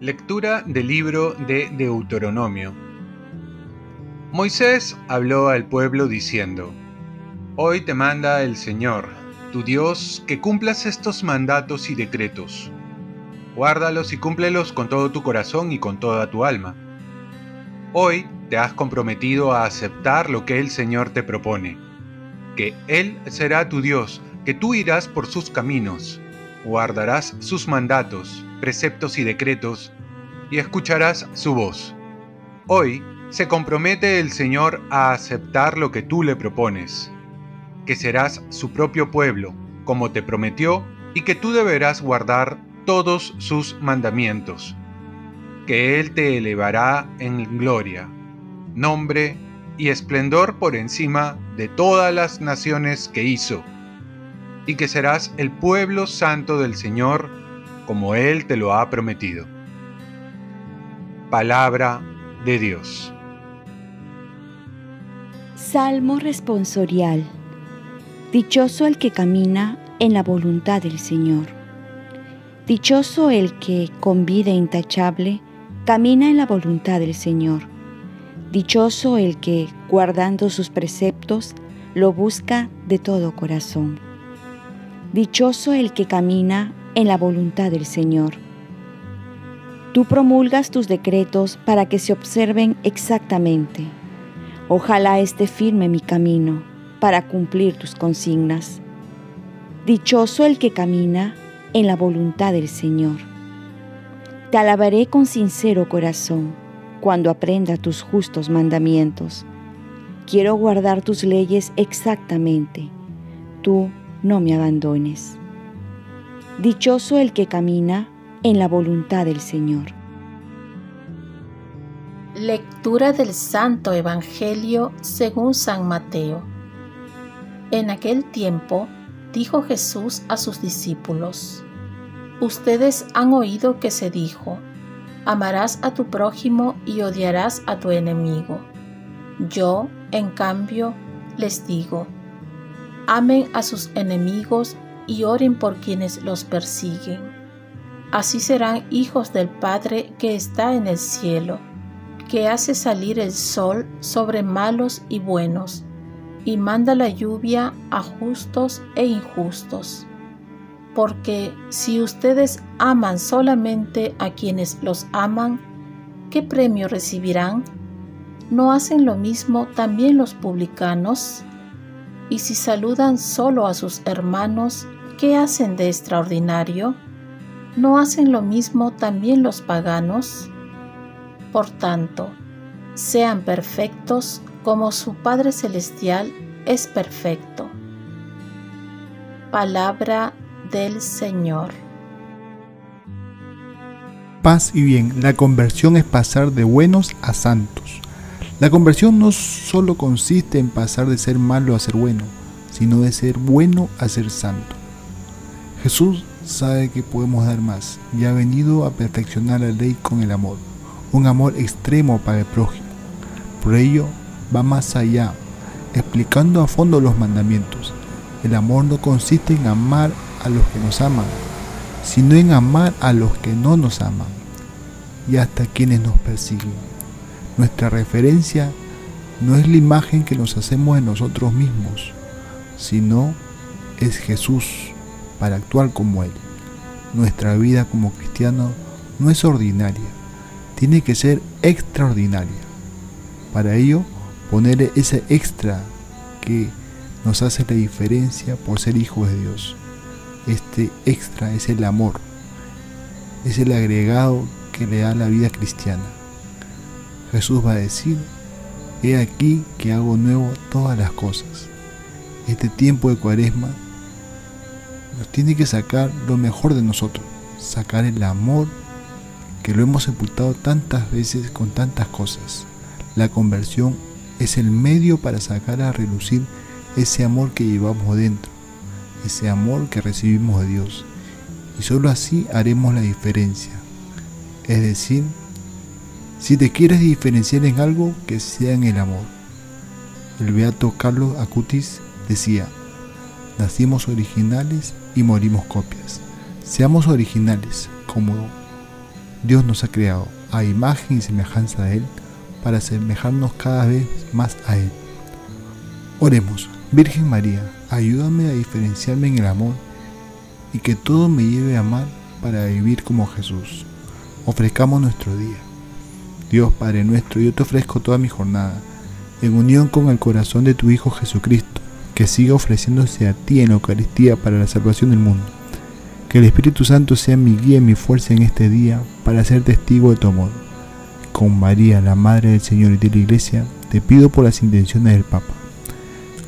Lectura del libro de Deuteronomio. Moisés habló al pueblo diciendo, Hoy te manda el Señor, tu Dios, que cumplas estos mandatos y decretos. Guárdalos y cúmplelos con todo tu corazón y con toda tu alma. Hoy te has comprometido a aceptar lo que el Señor te propone, que Él será tu Dios, que tú irás por sus caminos, guardarás sus mandatos, preceptos y decretos, y escucharás su voz. Hoy se compromete el Señor a aceptar lo que tú le propones, que serás su propio pueblo, como te prometió, y que tú deberás guardar todos sus mandamientos, que Él te elevará en gloria, nombre y esplendor por encima de todas las naciones que hizo, y que serás el pueblo santo del Señor, como Él te lo ha prometido. Palabra de Dios. Salmo responsorial. Dichoso el que camina en la voluntad del Señor. Dichoso el que, con vida intachable, camina en la voluntad del Señor. Dichoso el que, guardando sus preceptos, lo busca de todo corazón. Dichoso el que camina en la voluntad del Señor. Tú promulgas tus decretos para que se observen exactamente. Ojalá esté firme mi camino para cumplir tus consignas. Dichoso el que camina en la voluntad del Señor. Te alabaré con sincero corazón cuando aprenda tus justos mandamientos. Quiero guardar tus leyes exactamente. Tú no me abandones. Dichoso el que camina en la voluntad del Señor. Lectura del Santo Evangelio según San Mateo. En aquel tiempo dijo Jesús a sus discípulos, Ustedes han oído que se dijo, amarás a tu prójimo y odiarás a tu enemigo. Yo, en cambio, les digo, amen a sus enemigos y oren por quienes los persiguen. Así serán hijos del Padre que está en el cielo, que hace salir el sol sobre malos y buenos, y manda la lluvia a justos e injustos. Porque si ustedes aman solamente a quienes los aman, ¿qué premio recibirán? ¿No hacen lo mismo también los publicanos? Y si saludan solo a sus hermanos, ¿qué hacen de extraordinario? ¿No hacen lo mismo también los paganos? Por tanto, sean perfectos como su Padre Celestial es perfecto. Palabra del Señor. Paz y bien, la conversión es pasar de buenos a santos. La conversión no solo consiste en pasar de ser malo a ser bueno, sino de ser bueno a ser santo. Jesús sabe que podemos dar más y ha venido a perfeccionar la ley con el amor, un amor extremo para el prójimo. Por ello, va más allá, explicando a fondo los mandamientos. El amor no consiste en amar a los que nos aman, sino en amar a los que no nos aman y hasta quienes nos persiguen. Nuestra referencia no es la imagen que nos hacemos de nosotros mismos, sino es Jesús para actuar como Él. Nuestra vida como cristiano no es ordinaria, tiene que ser extraordinaria. Para ello, poner ese extra que nos hace la diferencia por ser hijos de Dios. Este extra es el amor, es el agregado que le da la vida cristiana. Jesús va a decir, he aquí que hago nuevo todas las cosas. Este tiempo de cuaresma nos tiene que sacar lo mejor de nosotros, sacar el amor que lo hemos sepultado tantas veces con tantas cosas. La conversión es el medio para sacar a relucir ese amor que llevamos dentro, ese amor que recibimos de Dios. Y solo así haremos la diferencia. Es decir, si te quieres diferenciar en algo, que sea en el amor. el beato Carlos Acutis decía, nacimos originales y morimos copias. Seamos originales como Dios nos ha creado a imagen y semejanza de Él para asemejarnos cada vez más a Él. Oremos, Virgen María, ayúdame a diferenciarme en el amor y que todo me lleve a amar para vivir como Jesús. Ofrezcamos nuestro día. Dios Padre nuestro, yo te ofrezco toda mi jornada, en unión con el corazón de tu Hijo Jesucristo, que siga ofreciéndose a ti en la Eucaristía para la salvación del mundo. Que el Espíritu Santo sea mi guía y mi fuerza en este día para ser testigo de tu amor. Con María, la Madre del Señor y de la Iglesia, te pido por las intenciones del Papa.